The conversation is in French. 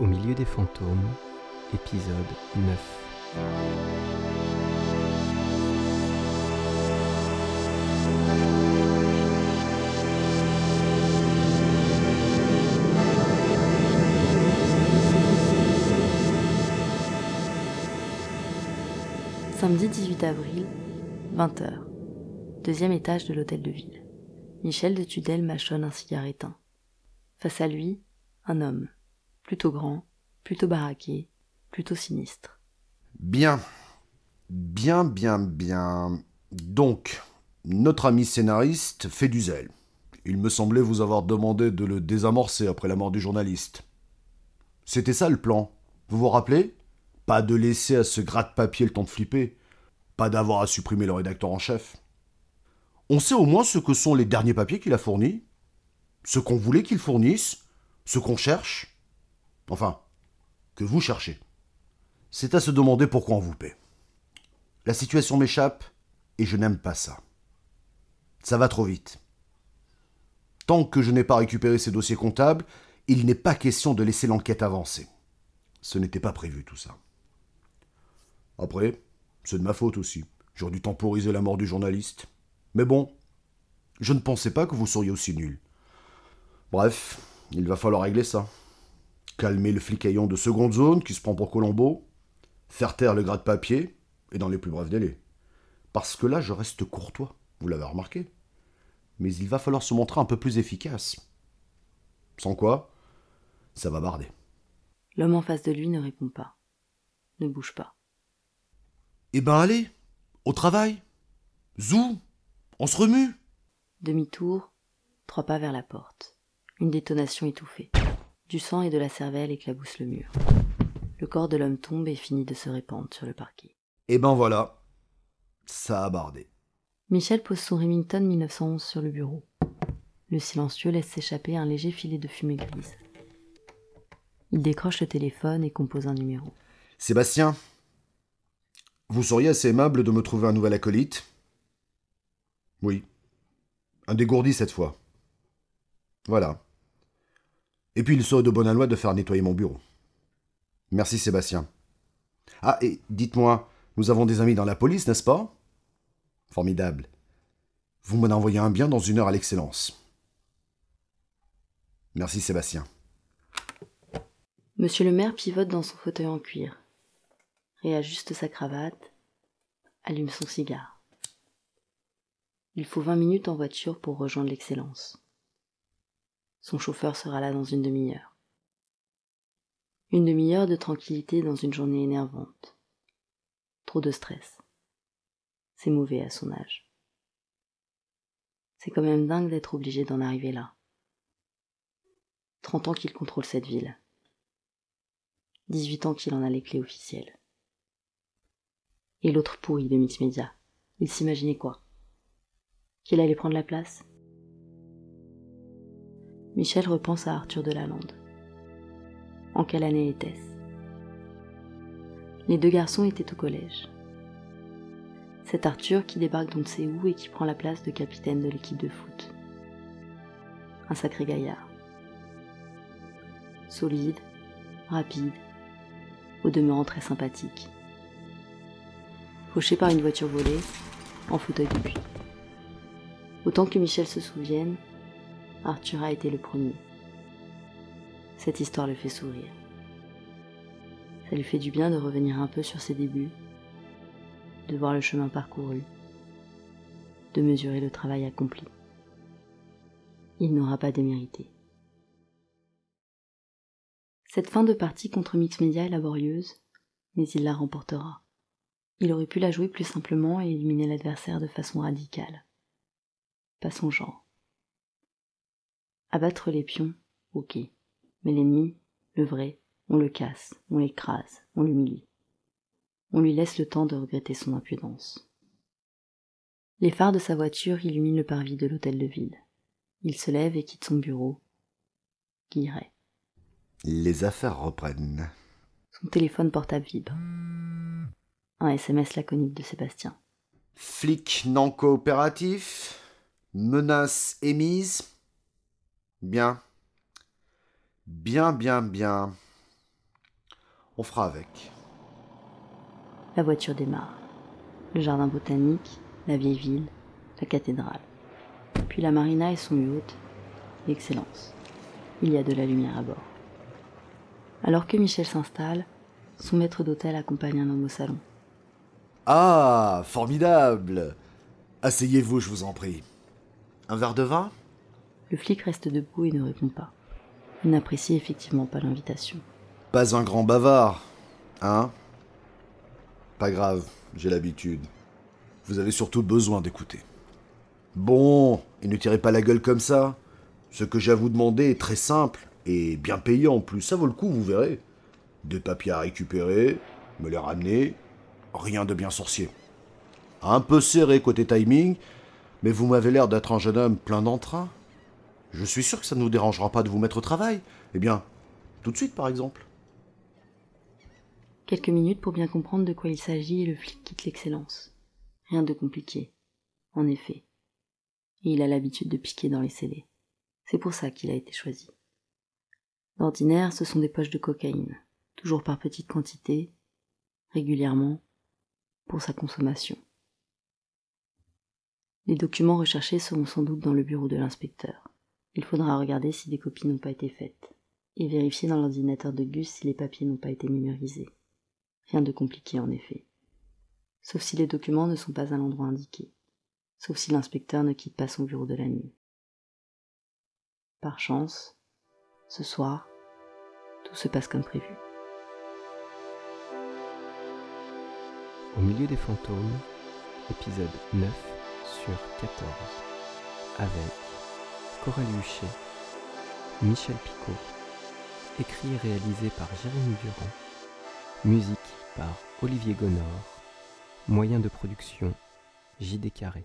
Au milieu des fantômes, épisode 9. Samedi 18 avril, 20h. Deuxième étage de l'hôtel de ville. Michel de Tudel mâchonne un cigare éteint. Face à lui, un homme, plutôt grand, plutôt baraqué, plutôt sinistre. Bien. Bien, bien, bien. Donc, notre ami scénariste fait du zèle. Il me semblait vous avoir demandé de le désamorcer après la mort du journaliste. C'était ça le plan. Vous vous rappelez? Pas de laisser à ce gratte-papier le temps de flipper. Pas d'avoir à supprimer le rédacteur en chef. On sait au moins ce que sont les derniers papiers qu'il a fournis, ce qu'on voulait qu'il fournisse, ce qu'on cherche. Enfin, que vous cherchez. C'est à se demander pourquoi on vous paie. La situation m'échappe et je n'aime pas ça. Ça va trop vite. Tant que je n'ai pas récupéré ces dossiers comptables, il n'est pas question de laisser l'enquête avancer. Ce n'était pas prévu tout ça. Après, c'est de ma faute aussi. J'aurais dû temporiser la mort du journaliste. Mais bon, je ne pensais pas que vous seriez aussi nul. Bref, il va falloir régler ça. Calmer le flicaillon de seconde zone qui se prend pour Colombo, faire taire le gras de papier, et dans les plus brefs délais. Parce que là, je reste courtois, vous l'avez remarqué. Mais il va falloir se montrer un peu plus efficace. Sans quoi, ça va barder. L'homme en face de lui ne répond pas, ne bouge pas. Eh ben allez, au travail. Zou, on se remue. Demi-tour, trois pas vers la porte. Une détonation étouffée. Du sang et de la cervelle éclaboussent le mur. Le corps de l'homme tombe et finit de se répandre sur le parquet. Eh ben voilà, ça a bardé. Michel pose son Remington 1911 sur le bureau. Le silencieux laisse s'échapper un léger filet de fumée grise. Il décroche le téléphone et compose un numéro. Sébastien, vous seriez assez aimable de me trouver un nouvel acolyte? Oui. Un dégourdi cette fois. Voilà. Et puis il serait de bonne loi de faire nettoyer mon bureau. Merci Sébastien. Ah, et dites-moi, nous avons des amis dans la police, n'est-ce pas? Formidable. Vous m'en envoyez un bien dans une heure à l'excellence. Merci Sébastien. Monsieur le maire pivote dans son fauteuil en cuir, réajuste sa cravate, allume son cigare. Il faut vingt minutes en voiture pour rejoindre l'excellence. Son chauffeur sera là dans une demi-heure. Une demi-heure de tranquillité dans une journée énervante. Trop de stress. C'est mauvais à son âge. C'est quand même dingue d'être obligé d'en arriver là. Trente ans qu'il contrôle cette ville. 18 ans qu'il en a les clés officielles. Et l'autre pourri de Mix Media, il s'imaginait quoi? Qu'il allait prendre la place? Michel repense à Arthur de Lalande. En quelle année était-ce? Les deux garçons étaient au collège. C'est Arthur qui débarque d'on ne sait où et qui prend la place de capitaine de l'équipe de foot. Un sacré gaillard. Solide, rapide, au demeurant très sympathique. Fauché par une voiture volée, en fauteuil depuis. Autant que Michel se souvienne, Arthur a été le premier. Cette histoire le fait sourire. Ça lui fait du bien de revenir un peu sur ses débuts, de voir le chemin parcouru, de mesurer le travail accompli. Il n'aura pas démérité. Cette fin de partie contre Mix Media est laborieuse, mais il la remportera. Il aurait pu la jouer plus simplement et éliminer l'adversaire de façon radicale. Pas son genre. Abattre les pions, ok. Mais l'ennemi, le vrai, on le casse, on l'écrase, on l'humilie. On lui laisse le temps de regretter son impudence. Les phares de sa voiture illuminent le parvis de l'hôtel de ville. Il se lève et quitte son bureau. Guilleret. Les affaires reprennent. Son téléphone portable vibre. Un SMS laconique de Sébastien. Flic non coopératif. Menace émise. Bien. Bien, bien, bien. On fera avec. La voiture démarre. Le jardin botanique, la vieille ville, la cathédrale. Puis la marina et son yacht. Excellence. Il y a de la lumière à bord. Alors que Michel s'installe, son maître d'hôtel accompagne un homme au salon. Ah, formidable Asseyez-vous, je vous en prie. Un verre de vin? Le flic reste debout et ne répond pas. Il n'apprécie effectivement pas l'invitation. Pas un grand bavard, hein? Pas grave, j'ai l'habitude. Vous avez surtout besoin d'écouter. Bon, et ne tirez pas la gueule comme ça. Ce que j'ai à vous demander est très simple et bien payant en plus. Ça vaut le coup, vous verrez. Des papiers à récupérer, me les ramener, rien de bien sorcier. Un peu serré côté timing, mais vous m'avez l'air d'être un jeune homme plein d'entrain. Je suis sûr que ça ne vous dérangera pas de vous mettre au travail. Eh bien, tout de suite par exemple. Quelques minutes pour bien comprendre de quoi il s'agit et le flic quitte l'excellence. Rien de compliqué, en effet. Et il a l'habitude de piquer dans les scellés. C'est pour ça qu'il a été choisi. D'ordinaire, ce sont des poches de cocaïne, toujours par petites quantités, régulièrement, pour sa consommation. Les documents recherchés seront sans doute dans le bureau de l'inspecteur. Il faudra regarder si des copies n'ont pas été faites, et vérifier dans l'ordinateur de Gus si les papiers n'ont pas été numérisés. Rien de compliqué en effet. Sauf si les documents ne sont pas à l'endroit indiqué, sauf si l'inspecteur ne quitte pas son bureau de la nuit. Par chance, ce soir, tout se passe comme prévu. Au milieu des fantômes, épisode 9 sur 14, avec Coralie Huchet, Michel Picot, écrit et réalisé par Jérémy Durand, musique par Olivier Gonor, moyen de production JD Carré.